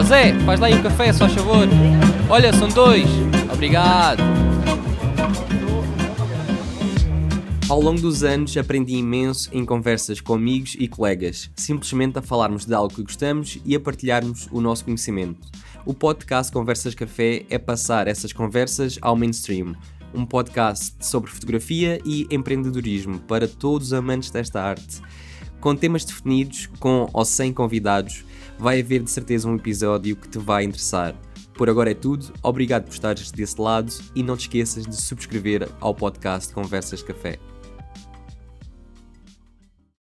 Ó Zé, faz lá aí um café, só favor. Olha, são dois. Obrigado. Ao longo dos anos aprendi imenso em conversas com amigos e colegas, simplesmente a falarmos de algo que gostamos e a partilharmos o nosso conhecimento. O podcast Conversas Café é passar essas conversas ao mainstream. Um podcast sobre fotografia e empreendedorismo para todos os amantes desta arte. Com temas definidos, com ou sem convidados, vai haver de certeza um episódio que te vai interessar. Por agora é tudo, obrigado por estares desse lado e não te esqueças de subscrever ao podcast Conversas Café.